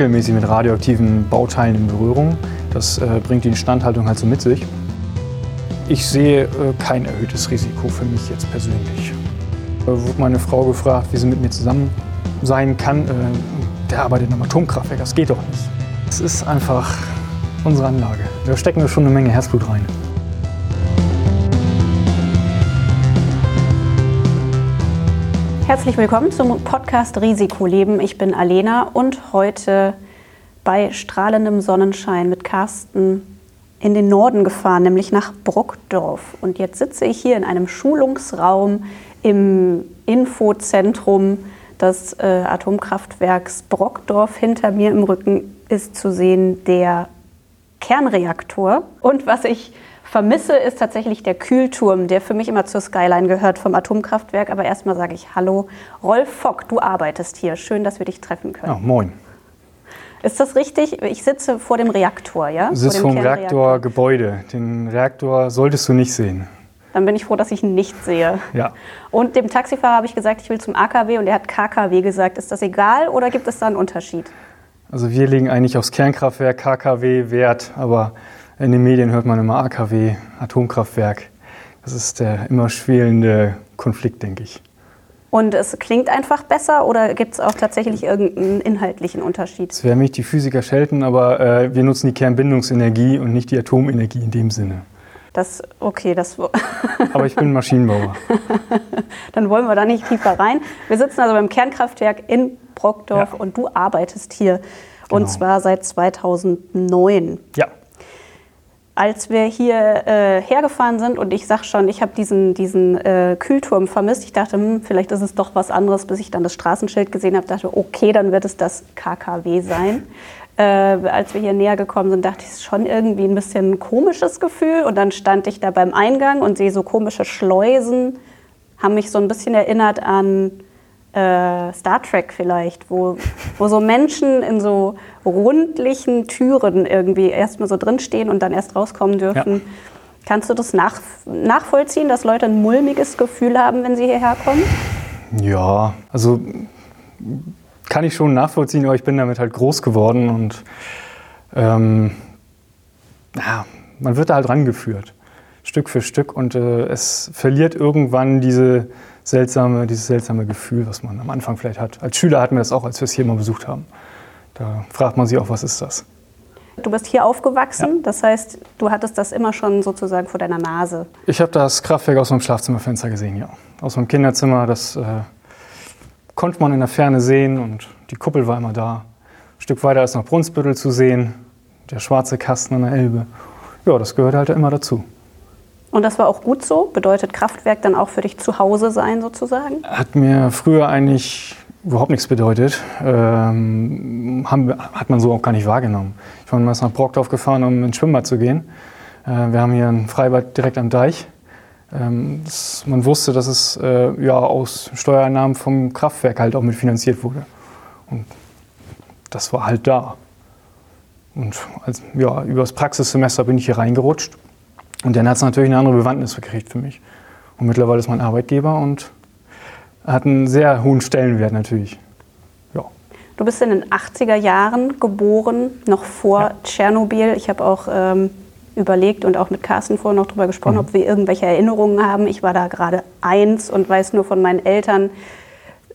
regelmäßig mit radioaktiven Bauteilen in Berührung. Das äh, bringt die Instandhaltung halt so mit sich. Ich sehe äh, kein erhöhtes Risiko für mich jetzt persönlich. Da wurde meine Frau gefragt, wie sie mit mir zusammen sein kann. Äh, der arbeitet in einem Atomkraftwerk, das geht doch nicht. Es ist einfach unsere Anlage. Da stecken wir schon eine Menge Herzblut rein. Herzlich willkommen zum Podcast Risikoleben. Ich bin Alena und heute bei strahlendem Sonnenschein mit Carsten in den Norden gefahren, nämlich nach Brockdorf. Und jetzt sitze ich hier in einem Schulungsraum im Infozentrum des äh, Atomkraftwerks Brockdorf. Hinter mir im Rücken ist zu sehen der Kernreaktor. Und was ich vermisse, ist tatsächlich der Kühlturm, der für mich immer zur Skyline gehört vom Atomkraftwerk. Aber erstmal sage ich Hallo. Rolf Fock, du arbeitest hier. Schön, dass wir dich treffen können. Ja, moin. Ist das richtig? Ich sitze vor dem Reaktor, ja? Du sitzt vor dem Reaktorgebäude. Den Reaktor solltest du nicht sehen. Dann bin ich froh, dass ich ihn nicht sehe. Ja. Und dem Taxifahrer habe ich gesagt, ich will zum AKW und er hat KKW gesagt. Ist das egal oder gibt es da einen Unterschied? Also wir legen eigentlich aufs Kernkraftwerk KKW Wert, aber in den Medien hört man immer AKW, Atomkraftwerk. Das ist der immer schwelende Konflikt, denke ich. Und es klingt einfach besser oder gibt es auch tatsächlich irgendeinen inhaltlichen Unterschied? Das werden mich die Physiker schelten, aber äh, wir nutzen die Kernbindungsenergie und nicht die Atomenergie in dem Sinne. Das, okay, das. aber ich bin Maschinenbauer. Dann wollen wir da nicht tiefer rein. Wir sitzen also beim Kernkraftwerk in Brockdorf ja. und du arbeitest hier. Genau. Und zwar seit 2009. Ja als wir hier äh, hergefahren sind und ich sag schon, ich habe diesen, diesen äh, Kühlturm vermisst. Ich dachte, hm, vielleicht ist es doch was anderes, bis ich dann das Straßenschild gesehen habe. Dachte, okay, dann wird es das KKW sein. Äh, als wir hier näher gekommen sind, dachte ich, es ist schon irgendwie ein bisschen ein komisches Gefühl. Und dann stand ich da beim Eingang und sehe so komische Schleusen, haben mich so ein bisschen erinnert an äh, Star Trek vielleicht, wo, wo so Menschen in so rundlichen Türen irgendwie erstmal so drinstehen und dann erst rauskommen dürfen. Ja. Kannst du das nach, nachvollziehen, dass Leute ein mulmiges Gefühl haben, wenn sie hierher kommen? Ja, also kann ich schon nachvollziehen, aber ich bin damit halt groß geworden und ähm, ja, man wird da halt rangeführt, Stück für Stück und äh, es verliert irgendwann diese seltsame, dieses seltsame Gefühl, was man am Anfang vielleicht hat. Als Schüler hatten wir das auch, als wir es hier mal besucht haben. Da fragt man sich auch, was ist das? Du bist hier aufgewachsen, ja. das heißt, du hattest das immer schon sozusagen vor deiner Nase. Ich habe das Kraftwerk aus meinem Schlafzimmerfenster gesehen, ja. Aus meinem Kinderzimmer, das äh, konnte man in der Ferne sehen und die Kuppel war immer da. Ein Stück weiter ist noch Brunsbüttel zu sehen, der schwarze Kasten an der Elbe. Ja, das gehört halt immer dazu. Und das war auch gut so? Bedeutet Kraftwerk dann auch für dich zu Hause sein sozusagen? Hat mir früher eigentlich überhaupt nichts bedeutet. Ähm, haben, hat man so auch gar nicht wahrgenommen. Ich war meist nach Brockdorf gefahren, um ins Schwimmbad zu gehen. Äh, wir haben hier ein Freibad direkt am Deich. Ähm, das, man wusste, dass es äh, ja, aus Steuereinnahmen vom Kraftwerk halt auch mitfinanziert wurde. Und das war halt da. Und als, ja, über das Praxissemester bin ich hier reingerutscht und dann hat es natürlich eine andere Bewandtnis gekriegt für mich. Und mittlerweile ist mein Arbeitgeber und hat einen sehr hohen Stellenwert natürlich. Ja. Du bist in den 80er Jahren geboren, noch vor ja. Tschernobyl. Ich habe auch ähm, überlegt und auch mit Carsten vorher noch darüber gesprochen, mhm. ob wir irgendwelche Erinnerungen haben. Ich war da gerade eins und weiß nur von meinen Eltern,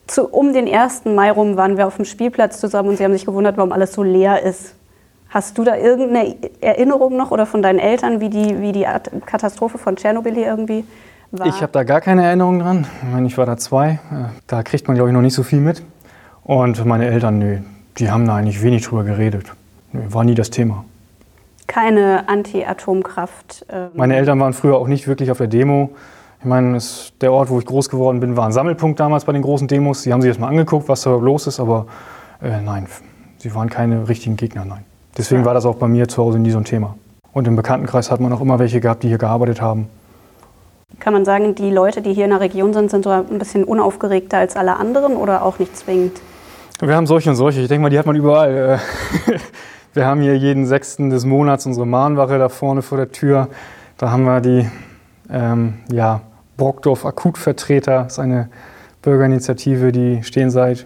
zu, um den 1. Mai rum waren wir auf dem Spielplatz zusammen und sie haben sich gewundert, warum alles so leer ist. Hast du da irgendeine Erinnerung noch oder von deinen Eltern, wie die, wie die Katastrophe von Tschernobyl hier irgendwie war? Ich habe da gar keine Erinnerung dran. Ich, meine, ich war da zwei. Da kriegt man, glaube ich, noch nicht so viel mit. Und meine Eltern, nö, die haben da eigentlich wenig drüber geredet. Nö, war nie das Thema. Keine Anti-Atomkraft. Ähm meine Eltern waren früher auch nicht wirklich auf der Demo. Ich meine, der Ort, wo ich groß geworden bin, war ein Sammelpunkt damals bei den großen Demos. Sie haben sich das mal angeguckt, was da los ist, aber äh, nein, sie waren keine richtigen Gegner, nein. Deswegen ja. war das auch bei mir zu Hause nie so ein Thema. Und im Bekanntenkreis hat man auch immer welche gehabt, die hier gearbeitet haben. Kann man sagen, die Leute, die hier in der Region sind, sind so ein bisschen unaufgeregter als alle anderen oder auch nicht zwingend? Wir haben solche und solche. Ich denke mal, die hat man überall. Wir haben hier jeden sechsten des Monats unsere Mahnwache da vorne vor der Tür. Da haben wir die ähm, ja, Brockdorf Akutvertreter. Das ist eine Bürgerinitiative, die stehen seit,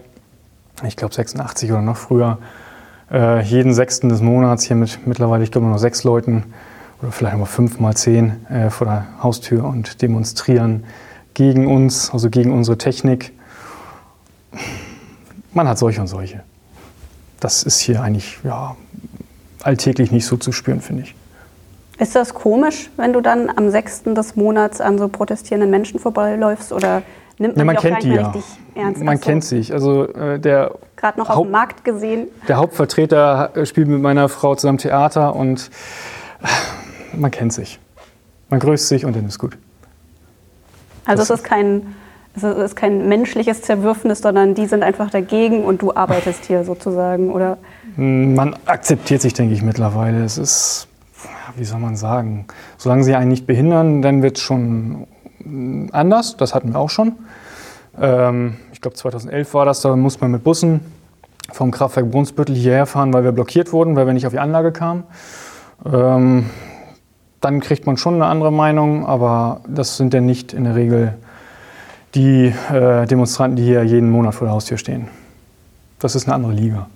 ich glaube, 86 oder noch früher äh, jeden sechsten des Monats hier mit mittlerweile, ich glaube, noch sechs Leuten oder vielleicht noch fünf mal zehn äh, vor der Haustür und demonstrieren gegen uns, also gegen unsere Technik. Man hat solche und solche. Das ist hier eigentlich ja, alltäglich nicht so zu spüren, finde ich. Ist das komisch, wenn du dann am 6. des Monats an so protestierenden Menschen vorbeiläufst oder nimmt man, Ja, man kennt die ja. richtig ernst? Man Ach so, kennt sich. Also äh, der, Gerade noch auf Haupt- dem Markt gesehen. der Hauptvertreter äh, spielt mit meiner Frau zusammen Theater und äh, man kennt sich. Man grüßt sich und dann ist gut. Also es Das- ist kein, es ist kein menschliches Zerwürfnis, sondern die sind einfach dagegen und du arbeitest hier sozusagen. Oder Man akzeptiert sich, denke ich, mittlerweile. Es ist, wie soll man sagen, solange sie einen nicht behindern, dann wird es schon mm, anders. Das hatten wir auch schon. Ähm, ich glaube, 2011 war das, da musste man mit Bussen vom Kraftwerk Brunsbüttel hierher fahren, weil wir blockiert wurden, weil wir nicht auf die Anlage kamen. Ähm, dann kriegt man schon eine andere Meinung, aber das sind ja nicht in der Regel die äh, Demonstranten, die hier jeden Monat vor der Haustür stehen. Das ist eine andere Liga.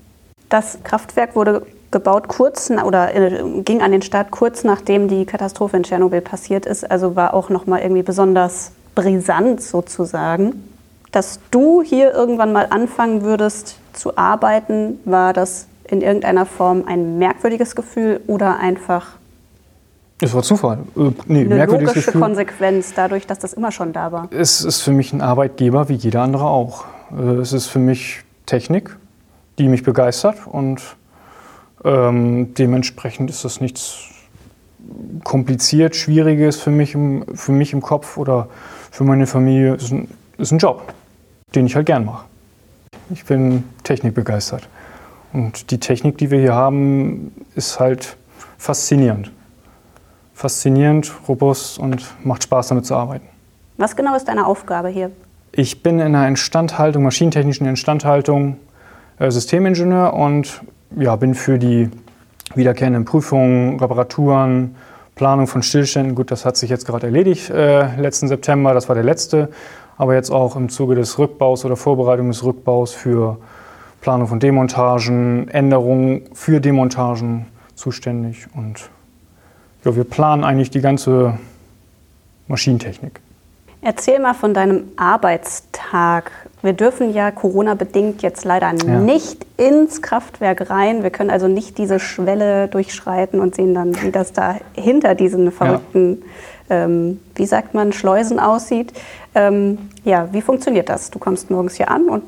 das Kraftwerk wurde gebaut kurz oder äh, ging an den Start kurz nachdem die Katastrophe in Tschernobyl passiert ist. Also war auch noch mal irgendwie besonders brisant sozusagen. Dass du hier irgendwann mal anfangen würdest zu arbeiten, war das in irgendeiner Form ein merkwürdiges Gefühl oder einfach Es war Zufall. Äh, nee, eine logische Gefühl. Konsequenz dadurch, dass das immer schon da war? Es ist für mich ein Arbeitgeber wie jeder andere auch. Äh, Es ist für mich Technik, die mich begeistert und ähm, dementsprechend ist das nichts kompliziert, Schwieriges für mich, im, für mich im Kopf oder für meine Familie. Es ist ein, ist ein Job, den ich halt gern mache. Ich bin technikbegeistert. Und die Technik, die wir hier haben, ist halt faszinierend. Faszinierend, robust und macht Spaß damit zu arbeiten. Was genau ist deine Aufgabe hier? Ich bin in der Instandhaltung, maschinentechnischen Instandhaltung äh, Systemingenieur und ja, bin für die wiederkehrenden Prüfungen, Reparaturen, Planung von Stillständen, gut, das hat sich jetzt gerade erledigt äh, letzten September, das war der letzte, aber jetzt auch im Zuge des Rückbaus oder Vorbereitung des Rückbaus für Planung von Demontagen, Änderungen für Demontagen zuständig. Und ja, wir planen eigentlich die ganze Maschinentechnik. Erzähl mal von deinem Arbeitstag. Wir dürfen ja Corona-bedingt jetzt leider Ja. nicht ins Kraftwerk rein. Wir können also nicht diese Schwelle durchschreiten und sehen dann, wie das da hinter diesen verrückten, ähm, wie sagt man, Schleusen aussieht. Ähm, ja, wie funktioniert das? Du kommst morgens hier an und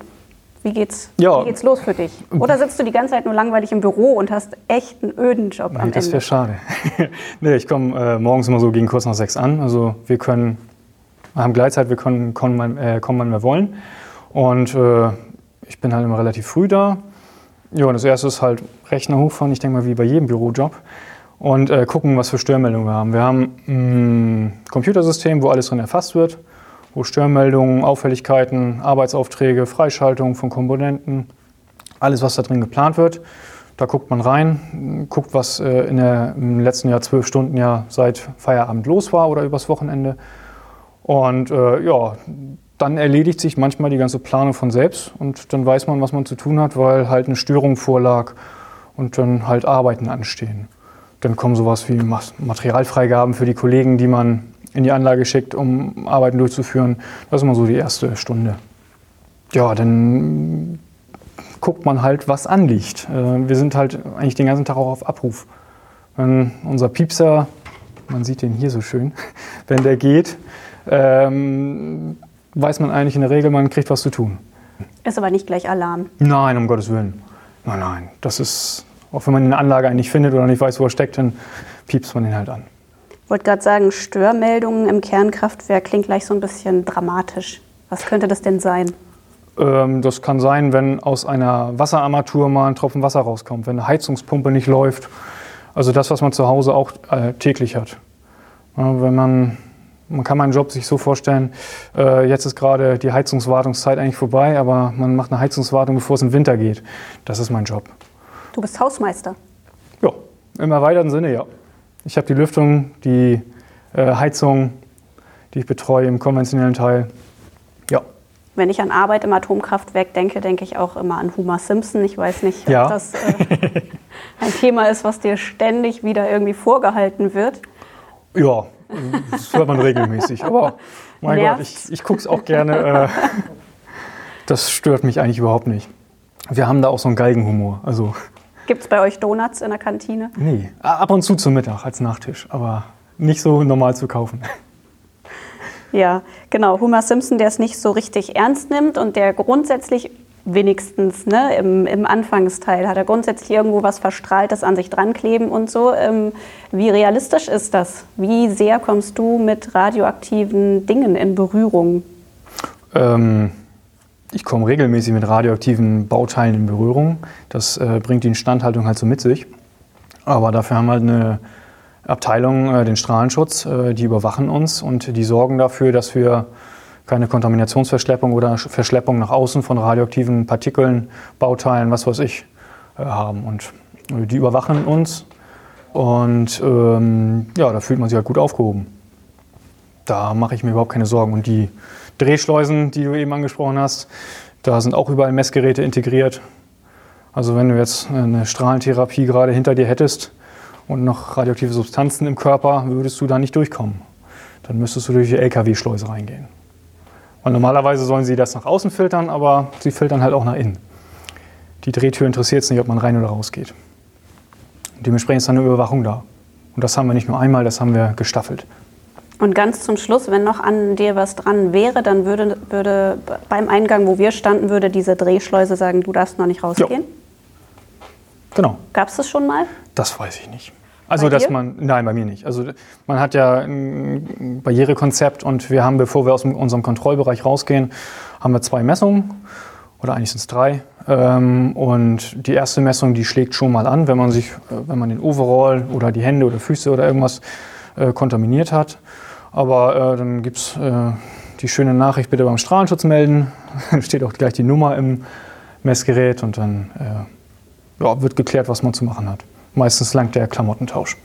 wie geht's, Ja. wie geht's los für dich? Oder sitzt du die ganze Zeit nur langweilig im Büro und hast echt einen öden Job am Nee, das Ende? wäre schade. nee, ich komme äh, morgens immer so gegen kurz nach sechs an. Also wir können, haben Gleitzeit, wir können kommen, äh, kommen wann wir wollen. Und äh, ich bin halt immer relativ früh da. Ja, und das erste ist halt Rechner hochfahren, ich denke mal wie bei jedem Bürojob. Und äh, gucken, was für Störmeldungen wir haben. Wir haben ein Computersystem, wo alles drin erfasst wird, wo Störmeldungen, Auffälligkeiten, Arbeitsaufträge, Freischaltung von Komponenten, alles, was da drin geplant wird. Da guckt man rein, guckt, was äh, in der, im letzten Jahr zwölf Stunden ja seit Feierabend los war oder übers Wochenende. Und äh, ja, dann erledigt sich manchmal die ganze Planung von selbst und dann weiß man, was man zu tun hat, weil halt eine Störung vorlag und dann halt Arbeiten anstehen. Dann kommen sowas wie Materialfreigaben für die Kollegen, die man in die Anlage schickt, um Arbeiten durchzuführen. Das ist immer so die erste Stunde. Ja, dann guckt man halt, was anliegt. Äh, Wir sind halt eigentlich den ganzen Tag auch auf Abruf. Wenn unser Piepser, man sieht den hier so schön, wenn der geht, ähm, weiß man eigentlich in der Regel, man kriegt was zu tun. Ist aber nicht gleich Alarm. Nein, um Gottes Willen. Nein, nein. Das ist, auch wenn man eine Anlage eigentlich findet oder nicht weiß, wo er steckt, dann piepst man ihn halt an. Ich wollte gerade sagen, Störmeldungen im Kernkraftwerk klingt gleich so ein bisschen dramatisch. Was könnte das denn sein? Ähm, das kann sein, wenn aus einer Wasserarmatur mal ein Tropfen Wasser rauskommt, wenn eine Heizungspumpe nicht läuft. Also das, was man zu Hause auch äh, täglich hat. Ja, wenn man, man kann meinen Job sich so vorstellen, äh, jetzt ist gerade die Heizungswartungszeit eigentlich vorbei, aber man macht eine Heizungswartung, bevor es in den Winter geht. Das ist mein Job. Du bist Hausmeister. Ja, im erweiterten Sinne ja. Ich habe die Lüftung, die äh, Heizung, die ich betreue im konventionellen Teil. Ja, wenn ich an Arbeit im Atomkraftwerk denke, denke ich auch immer an Homer Simpson. Ich weiß nicht, Ja. ob das äh, ein Thema ist, was dir ständig wieder irgendwie vorgehalten wird. Ja, das hört man regelmäßig. Aber mein Gott, Nervt's? ich, ich gucke es auch gerne. Äh, das stört mich eigentlich überhaupt nicht. Wir haben da auch so einen Galgenhumor. Also, Gibt es bei euch Donuts in der Kantine? nee, ab und zu zum Mittag als Nachtisch, aber nicht so normal zu kaufen. Ja, genau. Homer Simpson, der es nicht so richtig ernst nimmt und der grundsätzlich wenigstens ne, im, im Anfangsteil hat er grundsätzlich irgendwo was Verstrahltes an sich dran kleben und so. Ähm, wie realistisch ist das? Wie sehr kommst du mit radioaktiven Dingen in Berührung? Ähm, ich komme regelmäßig mit radioaktiven Bauteilen in Berührung. Das äh, bringt die Instandhaltung halt so mit sich. Aber dafür haben wir halt eine Abteilung, äh, den Strahlenschutz, äh, die überwachen uns und die sorgen dafür, dass wir keine Kontaminationsverschleppung oder Verschleppung nach außen von radioaktiven Partikeln, Bauteilen, was weiß ich, äh, haben. Und äh, die überwachen uns und ähm, ja, da fühlt man sich halt gut aufgehoben. Da mache ich mir überhaupt keine Sorgen. Und die Drehschleusen, die du eben angesprochen hast, da sind auch überall Messgeräte integriert. Also wenn du jetzt eine Strahlentherapie gerade hinter dir hättest und noch radioaktive Substanzen im Körper, würdest du da nicht durchkommen. Dann müsstest du durch die LKW-Schleuse reingehen. Weil normalerweise sollen sie das nach außen filtern, aber sie filtern halt auch nach innen. Die Drehtür interessiert es nicht, ob man rein oder raus geht. Und dementsprechend ist dann eine Überwachung da. Und das haben wir nicht nur einmal, das haben wir gestaffelt. Und ganz zum Schluss, wenn noch an dir was dran wäre, dann würde, würde beim Eingang, wo wir standen, würde diese Drehschleuse sagen, du darfst noch nicht rausgehen. Genau. Gab es das schon mal? Das weiß ich nicht. Also, dass man, nein, bei mir nicht. Also, man hat ja ein Barrierekonzept und wir haben, bevor wir aus unserem Kontrollbereich rausgehen, haben wir zwei Messungen oder eigentlich sind es drei. Ähm, und die erste Messung, die schlägt schon mal an, wenn man sich, äh, wenn man den Overall oder die Hände oder Füße oder irgendwas äh, kontaminiert hat. Aber äh, dann gibt es die schöne Nachricht, bitte beim Strahlenschutz melden. Dann steht auch gleich die Nummer im Messgerät und dann ja, wird geklärt, was man zu machen hat. Meistens langt der Klamottentausch.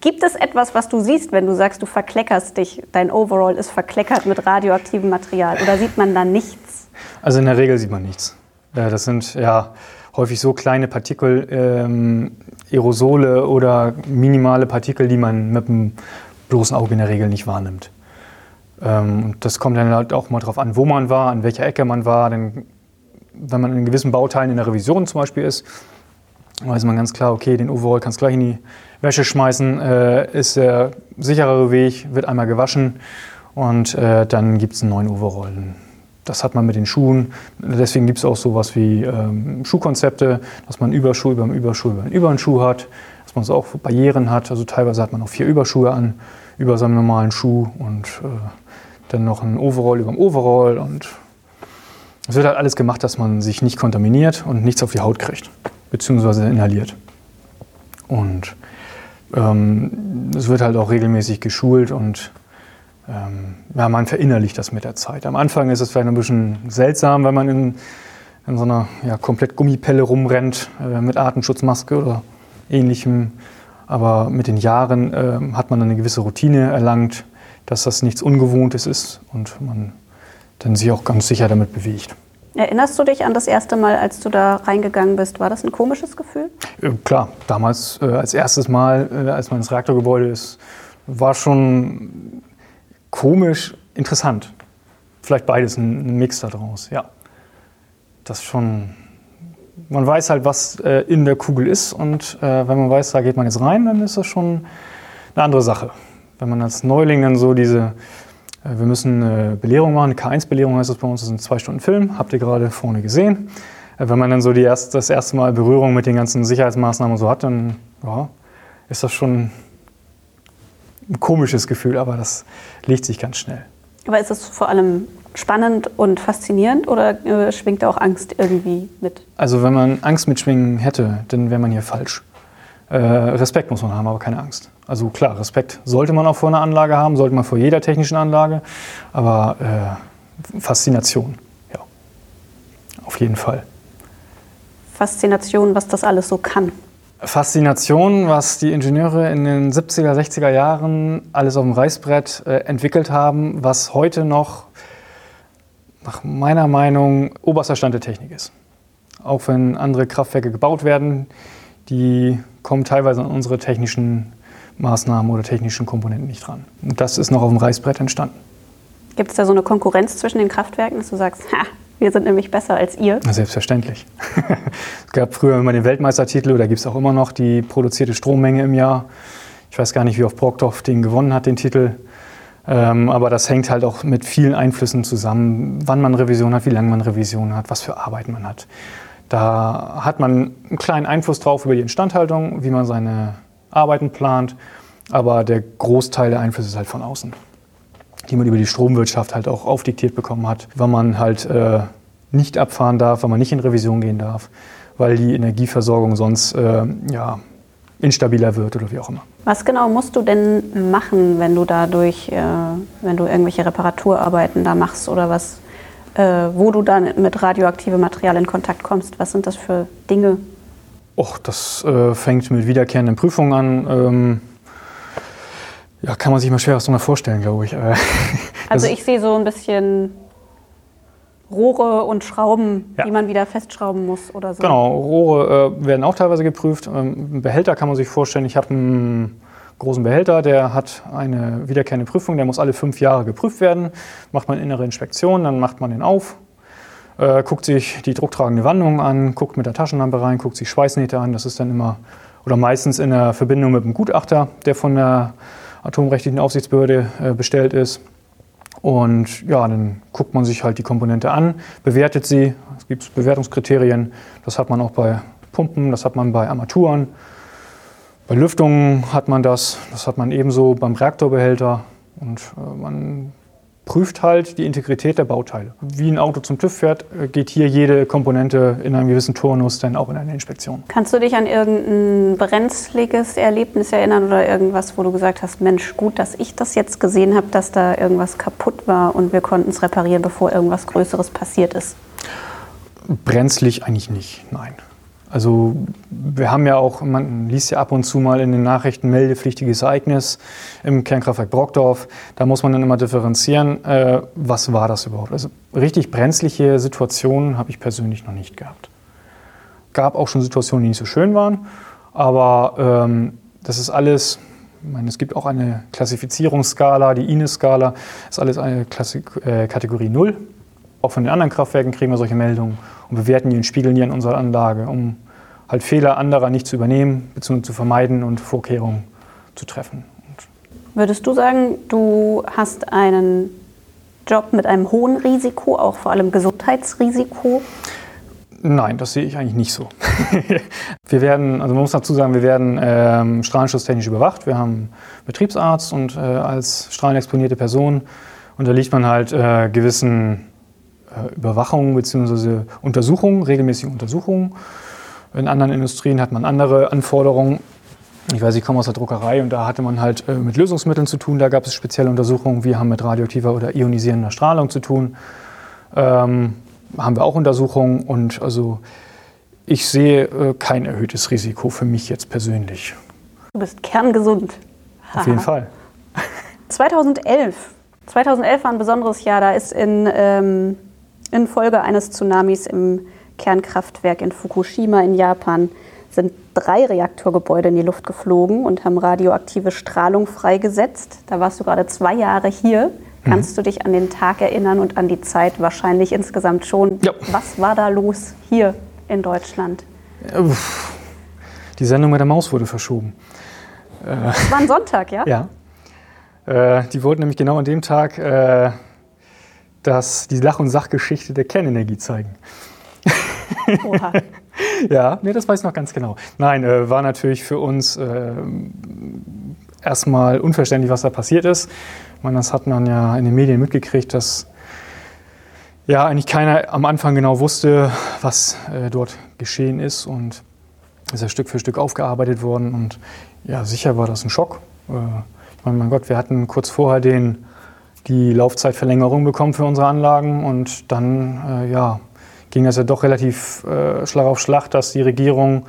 Gibt es etwas, was du siehst, wenn du sagst, du verkleckerst dich, dein Overall ist verkleckert mit radioaktivem Material? Oder sieht man da nichts? Also in der Regel sieht man nichts. Äh, Das sind ja häufig so kleine Partikel, ähm, Aerosole oder minimale Partikel, die man mit dem bloßen Auge in der Regel nicht wahrnimmt. Ähm, und das kommt dann halt auch mal drauf an, wo man war, an welcher Ecke man war. Denn wenn man in gewissen Bauteilen in der Revision zum Beispiel ist, weiß man ganz klar, okay, den Overall kannst du gleich in die Wäsche schmeißen, äh, ist der sicherere Weg, wird einmal gewaschen und äh, dann gibt es einen neuen Overall. Das hat man mit den Schuhen. Deswegen gibt es auch sowas wie ähm, Schuhkonzepte, dass man Überschuh über einen Überschuh über einen Überschuh hat, dass man so auch Barrieren hat. Also teilweise hat man auch vier Überschuhe an über seinem normalen Schuh und äh, dann noch einen Overall über dem Overall und es wird halt alles gemacht, dass man sich nicht kontaminiert und nichts auf die Haut kriegt, beziehungsweise inhaliert. Und ähm, es wird halt auch regelmäßig geschult und ähm, ja, man verinnerlicht das mit der Zeit. Am Anfang ist es vielleicht ein bisschen seltsam, wenn man in, in so einer ja, komplett Gummipelle rumrennt äh, mit Atemschutzmaske oder ähnlichem. Aber mit den Jahren ähm, hat man eine gewisse Routine erlangt, dass das nichts Ungewohntes ist und man dann sich auch ganz sicher damit bewegt. Erinnerst du dich an das erste Mal, als du da reingegangen bist? War das ein komisches Gefühl? Äh, klar, damals äh, als erstes Mal, äh, als man ins Reaktorgebäude ist, war schon komisch, interessant. Vielleicht beides, ein, Mix daraus, ja. Das schon. Man weiß halt, was in der Kugel ist und wenn man weiß, da geht man jetzt rein, dann ist das schon eine andere Sache. Wenn man als Neuling dann so diese, wir müssen eine Belehrung machen, eine K1-Belehrung heißt das bei uns, das sind zwei Stunden Film, habt ihr gerade vorne gesehen. Äh, wenn man dann so die erst, das erste Mal Berührung mit den ganzen Sicherheitsmaßnahmen so hat, dann ja, ist das schon ein komisches Gefühl, aber das legt sich ganz schnell. Aber ist es vor allem spannend und faszinierend oder äh, schwingt da auch Angst irgendwie mit? Also wenn man Angst mitschwingen hätte, dann wäre man hier falsch. Äh, Respekt muss man haben, aber keine Angst. Also klar, Respekt sollte man auch vor einer Anlage haben, sollte man vor jeder technischen Anlage, aber äh, Faszination, ja, auf jeden Fall. Faszination, was das alles so kann. Faszination, was die Ingenieure in den 70er, 60er Jahren alles auf dem Reißbrett äh, entwickelt haben, was heute noch nach meiner Meinung oberster Stand der Technik ist. Auch wenn andere Kraftwerke gebaut werden, die kommen teilweise an unsere technischen Maßnahmen oder technischen Komponenten nicht dran. Und das ist noch auf dem Reißbrett entstanden. Gibt es da so eine Konkurrenz zwischen den Kraftwerken, dass du sagst, ha, wir sind nämlich besser als ihr? Selbstverständlich. es gab früher immer den Weltmeistertitel oder gibt es auch immer noch die produzierte Strommenge im Jahr. Ich weiß gar nicht, wie oft Brockdorf den gewonnen hat, den Titel. Ähm, aber das hängt halt auch mit vielen Einflüssen zusammen, wann man Revision hat, wie lange man Revision hat, was für Arbeit man hat. Da hat man einen kleinen Einfluss drauf über die Instandhaltung, wie man seine Arbeiten plant, aber der Großteil der Einflüsse ist halt von außen, die man über die Stromwirtschaft halt auch aufdiktiert bekommen hat, wann man halt äh, nicht abfahren darf, wann man nicht in Revision gehen darf, weil die Energieversorgung sonst äh, ja, instabiler wird oder wie auch immer. Was genau musst du denn machen, wenn du dadurch, äh, wenn du irgendwelche Reparaturarbeiten da machst oder was, wo du dann mit radioaktivem Material in Kontakt kommst? Was sind das für Dinge? Och, das äh, fängt mit wiederkehrenden Prüfungen an. Ähm, ja, kann man sich mal schwer was drunter vorstellen, glaube ich. Äh, also ich sehe so ein bisschen Rohre und Schrauben, ja. die man wieder festschrauben muss oder so. Genau, Rohre äh, werden auch teilweise geprüft. Ähm, Behälter kann man sich vorstellen. Ich habe einen großen Behälter, der hat eine wiederkehrende Prüfung, der muss alle fünf Jahre geprüft werden. Macht man innere Inspektion, dann macht man den auf, äh, guckt sich die drucktragende Wandung an, guckt mit der Taschenlampe rein, guckt sich Schweißnähte an. Das ist dann immer oder meistens in der Verbindung mit dem Gutachter, der von der atomrechtlichen Aufsichtsbehörde äh, bestellt ist. Und ja, dann guckt man sich halt die Komponente an, bewertet sie. Es gibt Bewertungskriterien. Das hat man auch bei Pumpen, das hat man bei Armaturen. Bei Lüftungen hat man das. Das hat man ebenso beim Reaktorbehälter. Und äh, man prüft halt die Integrität der Bauteile. Wie ein Auto zum TÜV fährt, äh, geht hier jede Komponente in einem gewissen Turnus dann auch in eine Inspektion. Kannst du dich an irgendein brenzliges Erlebnis erinnern oder irgendwas, wo du gesagt hast, Mensch, gut, dass ich das jetzt gesehen habe, dass da irgendwas kaputt war und wir konnten es reparieren, bevor irgendwas Größeres passiert ist? Brenzlig eigentlich nicht, nein. Also wir haben ja auch, man liest ja ab und zu mal in den Nachrichten meldepflichtiges Ereignis im Kernkraftwerk Brockdorf. Da muss man dann immer differenzieren, äh, was war das überhaupt. Also richtig brenzliche Situationen habe ich persönlich noch nicht gehabt. Gab auch schon Situationen, die nicht so schön waren, aber ähm, das ist alles, ich meine, es gibt auch eine Klassifizierungsskala, die INES-Skala, ist alles eine Klassik äh, Kategorie 0. Auch von den anderen Kraftwerken kriegen wir solche Meldungen und bewerten die und spiegeln die in unserer Anlage, um halt Fehler anderer nicht zu übernehmen bzw. zu vermeiden und Vorkehrungen zu treffen. Würdest du sagen, du hast einen Job mit einem hohen Risiko, auch vor allem Gesundheitsrisiko? Nein, das sehe ich eigentlich nicht so. wir werden, also man muss dazu sagen, wir werden ähm, strahlenschutztechnisch überwacht. Wir haben Betriebsarzt und äh, als strahlenexponierte Person unterliegt man halt äh, gewissen Überwachung bzw. Untersuchungen, regelmäßige Untersuchungen. In anderen Industrien hat man andere Anforderungen. Ich weiß, ich komme aus der Druckerei und da hatte man halt äh, mit Lösungsmitteln zu tun. Da gab es spezielle Untersuchungen. Wir haben mit radioaktiver oder ionisierender Strahlung zu tun. Ähm, haben wir auch Untersuchungen und also ich sehe äh, kein erhöhtes Risiko für mich jetzt persönlich. Du bist kerngesund. Auf jeden Fall. 2011. 2011 war ein besonderes Jahr. Da ist in ähm, Infolge eines Tsunamis im Kernkraftwerk in Fukushima in Japan sind drei Reaktorgebäude in die Luft geflogen und haben radioaktive Strahlung freigesetzt. Da warst du gerade zwei Jahre hier. Kannst mhm. du dich an den Tag erinnern und an die Zeit wahrscheinlich insgesamt schon? Ja. Was war da los hier in Deutschland? Die Sendung mit der Maus wurde verschoben. Das war ein Sonntag, ja? Ja. Äh, die wollten nämlich genau an dem Tag äh, dass die Lach- und Sachgeschichte der Kernenergie zeigen. Oha. ja, nee, das weiß ich noch ganz genau. Nein, äh, war natürlich für uns äh, erstmal unverständlich, was da passiert ist. Ich meine, das hat man ja in den Medien mitgekriegt, dass ja eigentlich keiner am Anfang genau wusste, was äh, dort geschehen ist und ist ja Stück für Stück aufgearbeitet worden und ja, sicher war das ein Schock. Äh, ich meine, mein Gott, wir hatten kurz vorher den die Laufzeitverlängerung bekommen für unsere Anlagen. Und dann äh, ja, ging das ja doch relativ äh, Schlag auf Schlag, dass die Regierung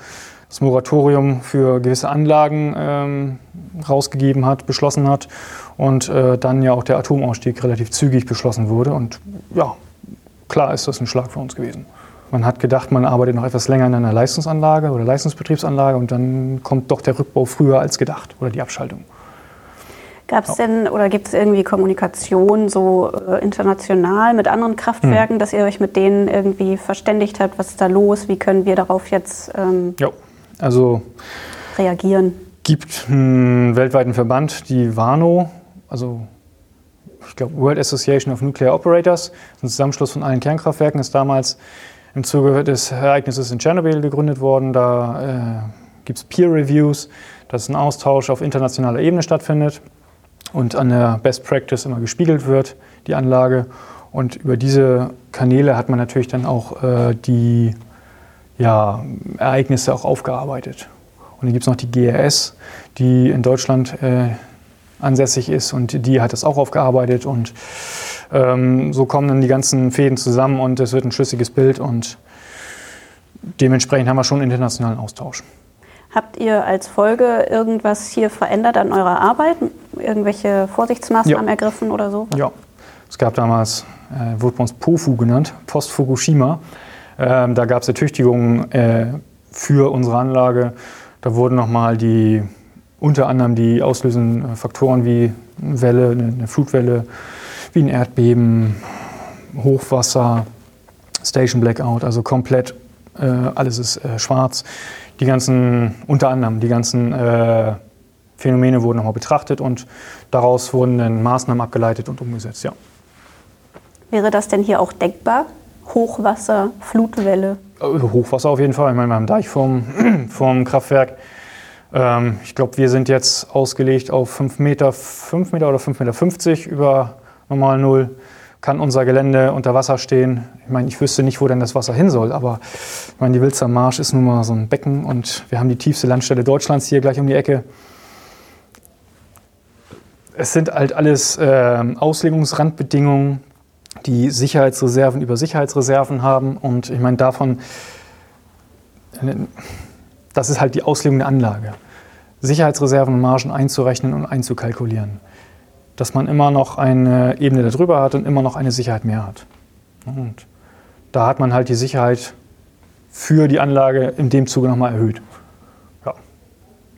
das Moratorium für gewisse Anlagen ähm, rausgegeben hat, beschlossen hat und äh, dann ja auch der Atomausstieg relativ zügig beschlossen wurde. Und ja, klar ist das ein Schlag für uns gewesen. Man hat gedacht, man arbeitet noch etwas länger in einer Leistungsanlage oder Leistungsbetriebsanlage und dann kommt doch der Rückbau früher als gedacht oder die Abschaltung. Gab es denn oder gibt es irgendwie Kommunikation so äh, international mit anderen Kraftwerken, hm. dass ihr euch mit denen irgendwie verständigt habt? Was ist da los? Wie können wir darauf jetzt ähm, ja, also reagieren? gibt einen weltweiten Verband, die WANO, also ich glaube World Association of Nuclear Operators, ein Zusammenschluss von allen Kernkraftwerken, ist damals im Zuge des Ereignisses in Tschernobyl gegründet worden. Da äh, gibt es Peer Reviews, dass ein Austausch auf internationaler Ebene stattfindet und an der Best Practice immer gespiegelt wird, die Anlage. Und über diese Kanäle hat man natürlich dann auch äh, die ja, Ereignisse auch aufgearbeitet. Und dann gibt es noch die GRS, die in Deutschland äh, ansässig ist und die hat das auch aufgearbeitet und ähm, so kommen dann die ganzen Fäden zusammen und es wird ein schlüssiges Bild und dementsprechend haben wir schon internationalen Austausch. Habt ihr als Folge irgendwas hier verändert an eurer Arbeit? Irgendwelche Vorsichtsmaßnahmen ja. ergriffen oder so? Ja, es gab damals, äh, wurde bei uns POFU genannt, Post-Fukushima. Ähm, da gab es Ertüchtigungen äh, für unsere Anlage. Da wurden nochmal die unter anderem die auslösenden Faktoren wie eine Welle, eine Flutwelle, wie ein Erdbeben, Hochwasser, Station Blackout, also komplett äh, alles ist äh, schwarz. Die ganzen, unter anderem, die ganzen äh, Phänomene wurden nochmal betrachtet und daraus wurden dann Maßnahmen abgeleitet und umgesetzt, ja. Wäre das denn hier auch denkbar? Hochwasser, Flutwelle? Äh, Hochwasser auf jeden Fall. Ich meine, wir haben Deich vom, vom Kraftwerk ähm, ich glaube, wir sind jetzt ausgelegt auf 5 Meter, 5 Meter oder 5,50 Meter über normal Null. Kann unser Gelände unter Wasser stehen. Ich meine, ich wüsste nicht, wo denn das Wasser hin soll, aber ich meine, die Wilzer Marsch ist nun mal so ein Becken und wir haben die tiefste Landstelle Deutschlands hier gleich um die Ecke. Es sind halt alles äh, Auslegungsrandbedingungen, die Sicherheitsreserven über Sicherheitsreserven haben und ich meine, davon das ist halt die Auslegung der Anlage. Sicherheitsreserven und Margen einzurechnen und einzukalkulieren. Dass man immer noch eine Ebene darüber hat und immer noch eine Sicherheit mehr hat. Und da hat man halt die Sicherheit für die Anlage in dem Zuge nochmal erhöht.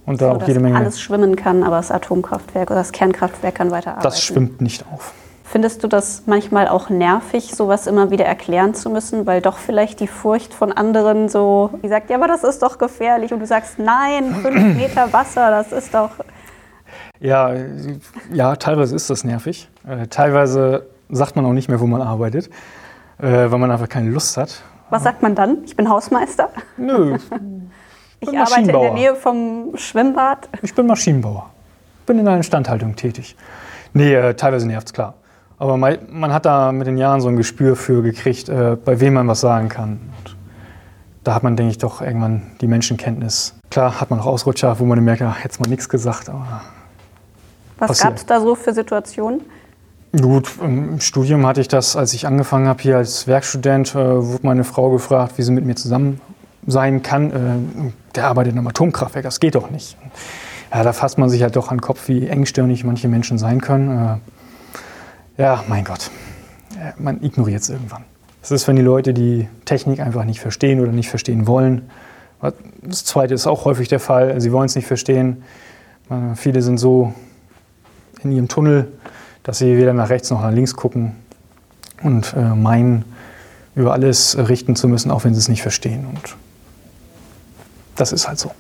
Und da so, auch jede Menge. alles schwimmen kann, aber das Atomkraftwerk oder das Kernkraftwerk kann weiterarbeiten. Das schwimmt nicht auf. Findest du das manchmal auch nervig, sowas immer wieder erklären zu müssen, weil doch vielleicht die Furcht von anderen so, die sagt, ja, aber das ist doch gefährlich und du sagst, nein, fünf Meter Wasser, das ist doch. Ja, ja, teilweise ist das nervig. Äh, teilweise sagt man auch nicht mehr, wo man arbeitet, äh, weil man einfach keine Lust hat. Was sagt man dann? Ich bin Hausmeister? Nö. Ich, arbeite in der Nähe vom Schwimmbad. Ich bin Maschinenbauer. Bin in der Instandhaltung tätig. Nee, äh, teilweise nervt es klar. Aber man, man, hat da mit den Jahren so ein Gespür für gekriegt, äh, bei wem man was sagen kann. Und da hat man, denke ich, doch irgendwann die Menschenkenntnis. Klar hat man auch Ausrutscher, wo man merkt, ach, hätte man nichts gesagt. Aber was gab es da so für Situationen? Gut, im Studium hatte ich das, als ich angefangen habe hier als Werkstudent, äh, wurde meine Frau gefragt, wie sie mit mir zusammen sein kann. Äh, der arbeitet in einem Atomkraftwerk, das geht doch nicht. Ja, da fasst man sich halt doch an den Kopf, wie engstirnig manche Menschen sein können. Äh, ja, mein Gott, man ignoriert es irgendwann. Das ist, wenn die Leute die Technik einfach nicht verstehen oder nicht verstehen wollen. Das Zweite ist auch häufig der Fall, sie wollen es nicht verstehen. Viele sind so in ihrem Tunnel, dass sie weder nach rechts noch nach links gucken und äh, meinen, über alles richten zu müssen, auch wenn sie es nicht verstehen. Und das ist halt so.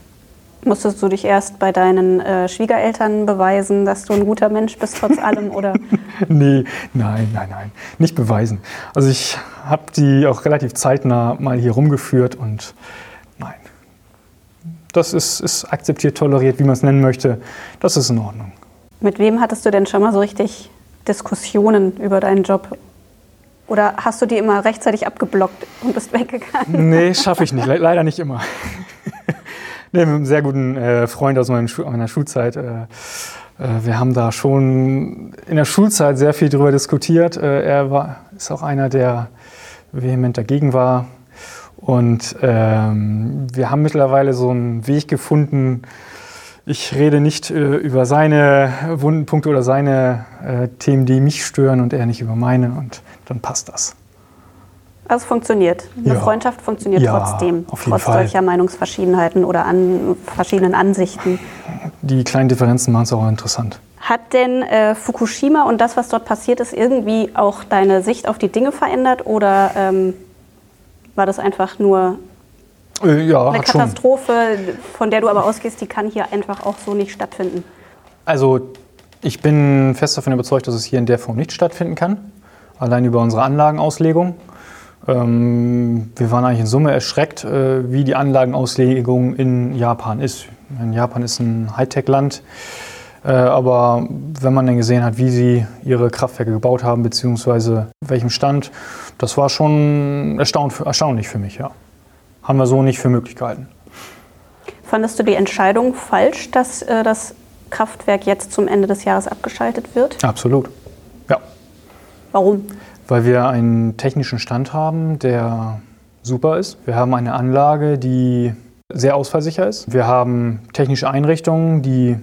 Musstest du dich erst bei deinen äh, Schwiegereltern beweisen, dass du ein guter Mensch bist, trotz allem? Oder? nee, nein, nein, nein. Nicht beweisen. Also ich habe die auch relativ zeitnah mal hier rumgeführt und nein. Das ist, ist akzeptiert, toleriert, wie man es nennen möchte. Das ist in Ordnung. Mit wem hattest du denn schon mal so richtig Diskussionen über deinen Job? Oder hast du die immer rechtzeitig abgeblockt und bist weggegangen? Nee, schaffe ich nicht. Leider nicht immer. nee, mit einem sehr guten äh, Freund aus meiner, Schu meiner Schulzeit. Äh, äh, wir haben da schon in der Schulzeit sehr viel darüber diskutiert. Äh, er war, ist auch einer, der vehement dagegen war. Und ähm, wir haben mittlerweile so einen Weg gefunden. Ich rede nicht äh, über seine Wundenpunkte oder seine äh, Themen, die mich stören und er nicht über meine. Und dann passt das. Also es funktioniert. Eine Ja. Freundschaft funktioniert Ja, trotzdem, auf jeden trotz Fall. solcher Meinungsverschiedenheiten oder an verschiedenen Ansichten. Die kleinen Differenzen machen es auch interessant. Hat denn äh, Fukushima und das, was dort passiert ist, irgendwie auch deine Sicht auf die Dinge verändert oder ähm, war das einfach nur Äh, ja, eine hat schon. Katastrophe, von der du aber ausgehst, die kann hier einfach auch so nicht stattfinden? Also ich bin fest davon überzeugt, dass es hier in der Form nicht stattfinden kann. Allein über unsere Anlagenauslegung. Ähm, wir waren eigentlich in Summe erschreckt, äh, wie die Anlagenauslegung in Japan ist. In Japan ist ein Hightech-Land. Äh, aber wenn man dann gesehen hat, wie sie ihre Kraftwerke gebaut haben, beziehungsweise welchem Stand, das war schon erstaun erstaunlich für mich. Ja. Haben wir so nicht für möglich gehalten. Fandest du die Entscheidung falsch, dass äh, das Kraftwerk jetzt zum Ende des Jahres abgeschaltet wird? Absolut. Ja. Warum? Weil wir einen technischen Stand haben, der super ist. Wir haben eine Anlage, die sehr ausfallsicher ist. Wir haben technische Einrichtungen, die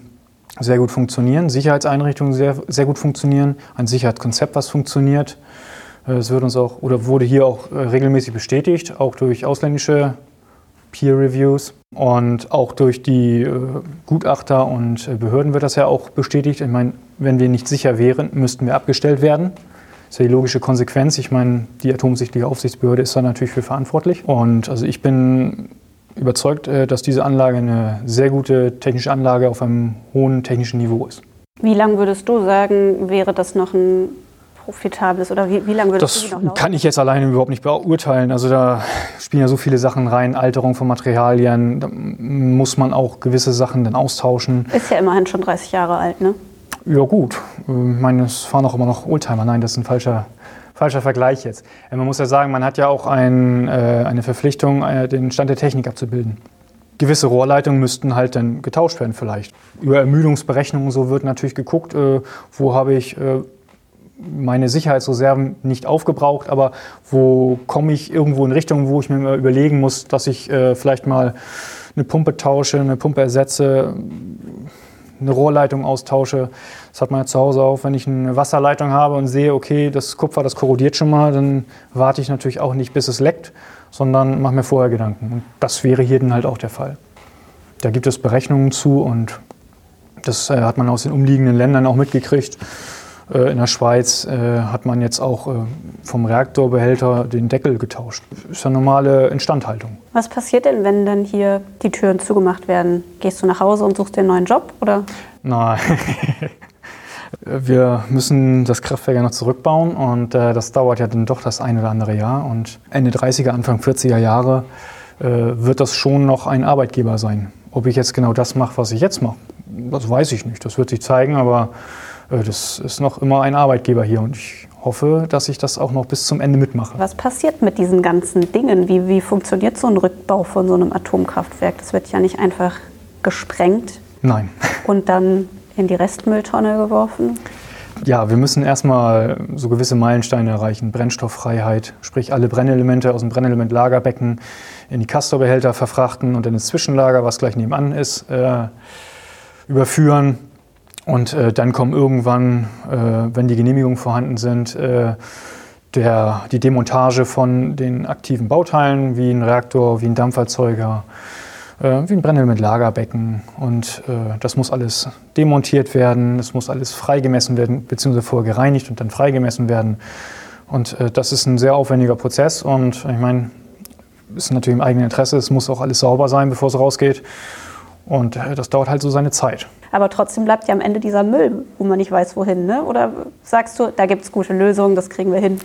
sehr gut funktionieren, Sicherheitseinrichtungen sehr, sehr gut funktionieren, ein Sicherheitskonzept, was funktioniert. Äh, Es wird uns auch oder wurde hier auch äh, regelmäßig bestätigt, auch durch ausländische Peer Reviews und auch durch die äh, Gutachter und Behörden wird das ja auch bestätigt. Ich meine, wenn wir nicht sicher wären, müssten wir abgestellt werden. Das ist ja die logische Konsequenz. Ich meine, die atomsichtliche Aufsichtsbehörde ist da natürlich für verantwortlich. Und also ich bin überzeugt, äh, dass diese Anlage eine sehr gute technische Anlage auf einem hohen technischen Niveau ist. Wie lange würdest du sagen, wäre das noch ein profitables oder wie, wie lange würdest Das du die noch laufen? kann ich jetzt alleine überhaupt nicht beurteilen. Also da spielen ja so viele Sachen rein, Alterung von Materialien. Da muss man auch gewisse Sachen dann austauschen. Ist ja immerhin schon 30 Jahre alt, ne? Ja gut, Äh, ich meine, es fahren auch immer noch Oldtimer. Nein, das ist ein falscher, falscher Vergleich jetzt. Äh, Man muss ja sagen, man hat ja auch ein, äh, eine Verpflichtung, äh, den Stand der Technik abzubilden. Gewisse Rohrleitungen müssten halt dann getauscht werden vielleicht. Über Ermüdungsberechnungen so wird natürlich geguckt, wo habe ich meine Sicherheitsreserven nicht aufgebraucht, aber wo komme ich irgendwo in Richtung, wo ich mir überlegen muss, dass ich vielleicht mal eine Pumpe tausche, eine Pumpe ersetze, eine Rohrleitung austausche. Das hat man ja zu Hause auch, wenn ich eine Wasserleitung habe und sehe, okay, das Kupfer, das korrodiert schon mal, dann warte ich natürlich auch nicht, bis es leckt, sondern mache mir vorher Gedanken. Und das wäre hier dann halt auch der Fall. Da gibt es Berechnungen zu und das äh, hat man aus den umliegenden Ländern auch mitgekriegt. Äh, in der Schweiz äh, hat man jetzt auch äh, vom Reaktorbehälter den Deckel getauscht. Ist ja normale Instandhaltung. Was passiert denn, wenn dann hier die Türen zugemacht werden? Gehst du nach Hause und suchst dir einen neuen Job? Oder? Nein. Wir müssen das Kraftwerk ja noch zurückbauen und das dauert ja dann doch das ein oder andere Jahr. Und Ende 30er, Anfang 40er Jahre wird das schon noch ein Arbeitgeber sein. Ob ich jetzt genau das mache, was ich jetzt mache, das weiß ich nicht. Das wird sich zeigen, aber das ist noch immer ein Arbeitgeber hier und ich hoffe, dass ich das auch noch bis zum Ende mitmache. Was passiert mit diesen ganzen Dingen? Wie, wie funktioniert so ein Rückbau von so einem Atomkraftwerk? Das wird ja nicht einfach gesprengt Nein. und dann in die Restmülltonne geworfen. Ja, wir müssen erstmal so gewisse Meilensteine erreichen. Brennstofffreiheit, sprich alle Brennelemente aus dem Brennelementlagerbecken in die Castorbehälter verfrachten und in das Zwischenlager, was gleich nebenan ist, äh, überführen. Und äh, dann kommen irgendwann, äh, wenn die Genehmigungen vorhanden sind, äh, der, die Demontage von den aktiven Bauteilen, wie ein Reaktor, wie ein Dampferzeuger, äh, wie ein Brennelementlagerbecken. Und äh, das muss alles demontiert werden, es muss alles freigemessen werden, beziehungsweise vorher gereinigt und dann freigemessen werden. Und äh, das ist ein sehr aufwendiger Prozess und ich meine, ist natürlich im eigenen Interesse, es muss auch alles sauber sein, bevor es rausgeht. Und äh, das dauert halt so seine Zeit. Aber trotzdem bleibt ja am Ende dieser Müll, wo man nicht weiß, wohin. Ne? Oder sagst du, da gibt es gute Lösungen, das kriegen wir hin?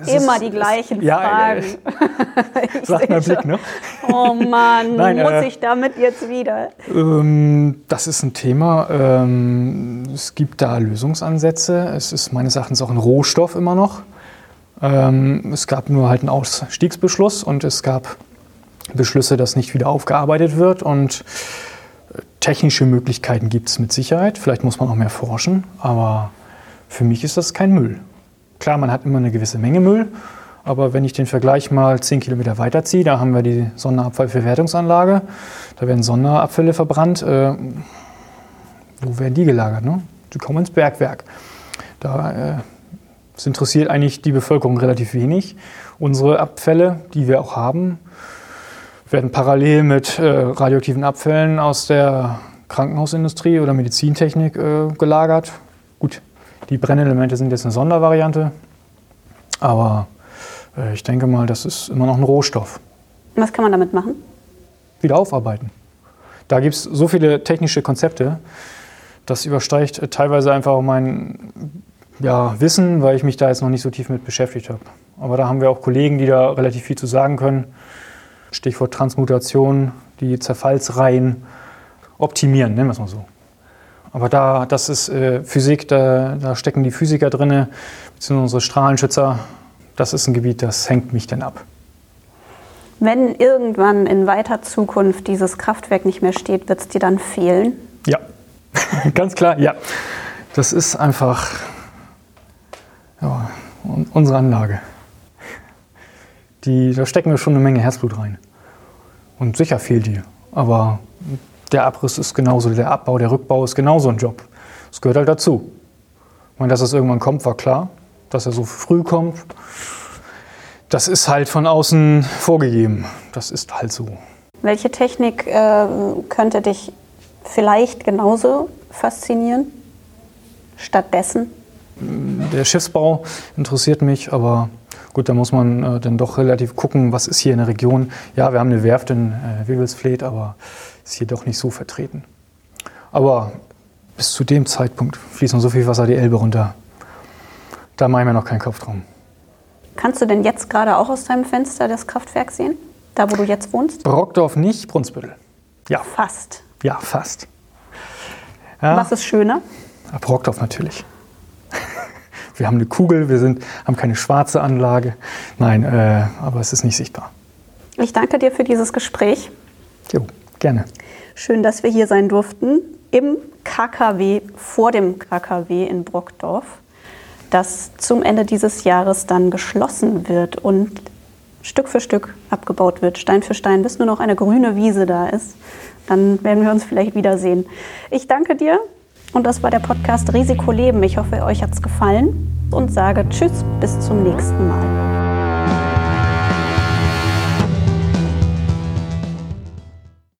Immer ist- die gleichen ja, Fragen. Ich Sagt mein Blick, ne? Oh Mann, Nein, muss äh, ich damit jetzt wieder? Ähm, das ist ein Thema. Ähm, es gibt da Lösungsansätze. Es ist meines Erachtens auch ein Rohstoff immer noch. Ähm, es gab nur halt einen Ausstiegsbeschluss und es gab Beschlüsse, dass nicht wieder aufgearbeitet wird. Und äh, technische Möglichkeiten gibt es mit Sicherheit. Vielleicht muss man auch mehr forschen, aber für mich ist das kein Müll. Klar, man hat immer eine gewisse Menge Müll, aber wenn ich den Vergleich mal 10 Kilometer weiterziehe, da haben wir die Sonderabfallverwertungsanlage, da werden Sonderabfälle verbrannt. Äh, wo werden die gelagert? Ne? Die kommen ins Bergwerk. Da äh, Es interessiert eigentlich die Bevölkerung relativ wenig. Unsere Abfälle, die wir auch haben, werden parallel mit äh, radioaktiven Abfällen aus der Krankenhausindustrie oder Medizintechnik äh, gelagert. Gut, die Brennelemente sind jetzt eine Sondervariante, aber äh, ich denke mal, das ist immer noch ein Rohstoff. Was kann man damit machen? Wieder aufarbeiten. Da gibt es so viele technische Konzepte, das übersteigt äh, teilweise einfach mein ja, Wissen, weil ich mich da jetzt noch nicht so tief mit beschäftigt habe. Aber da haben wir auch Kollegen, die da relativ viel zu sagen können. Stichwort Transmutation, die Zerfallsreihen optimieren, nennen wir es mal so. Aber da, das ist äh, Physik, da, da, stecken die Physiker drin, beziehungsweise unsere Strahlenschützer. Das ist ein Gebiet, das hängt mich denn ab. Wenn irgendwann in weiter Zukunft dieses Kraftwerk nicht mehr steht, wird es dir dann fehlen? Ja, ganz klar, ja. Das ist einfach ja, unsere Anlage. Die, da stecken wir schon eine Menge Herzblut rein. Und sicher fehlt die. Aber der Abriss ist genauso, der Abbau, der Rückbau ist genauso ein Job. Das gehört halt dazu. Ich meine, dass es irgendwann kommt, war klar. Dass er so früh kommt, das ist halt von außen vorgegeben. Das ist halt so. Welche Technik äh, könnte dich vielleicht genauso faszinieren? Stattdessen? Der Schiffsbau interessiert mich, aber gut, da muss man äh, dann doch relativ gucken, was ist hier in der Region. Ja, wir haben eine Werft in äh, Wewelsfleet, aber ist hier doch nicht so vertreten. Aber bis zu dem Zeitpunkt fließt noch so viel Wasser die Elbe runter. Da mache ich mir noch keinen Kopf drum. Kannst du denn jetzt gerade auch aus deinem Fenster das Kraftwerk sehen? Da, wo du jetzt wohnst? Brockdorf nicht, Brunsbüttel. Ja. Fast. Ja, fast. Ja. Was ist schöner? Brockdorf natürlich. Wir haben eine Kugel, wir sind, haben keine schwarze Anlage. Nein, äh, aber es ist nicht sichtbar. Ich danke dir für dieses Gespräch. Jo. Gerne. Schön, dass wir hier sein durften im KKW, vor dem KKW in Brockdorf, das zum Ende dieses Jahres dann geschlossen wird und Stück für Stück abgebaut wird, Stein für Stein, bis nur noch eine grüne Wiese da ist. Dann werden wir uns vielleicht wiedersehen. Ich danke dir und das war der Podcast Risiko Leben. Ich hoffe, euch hat es gefallen und sage Tschüss, bis zum nächsten Mal.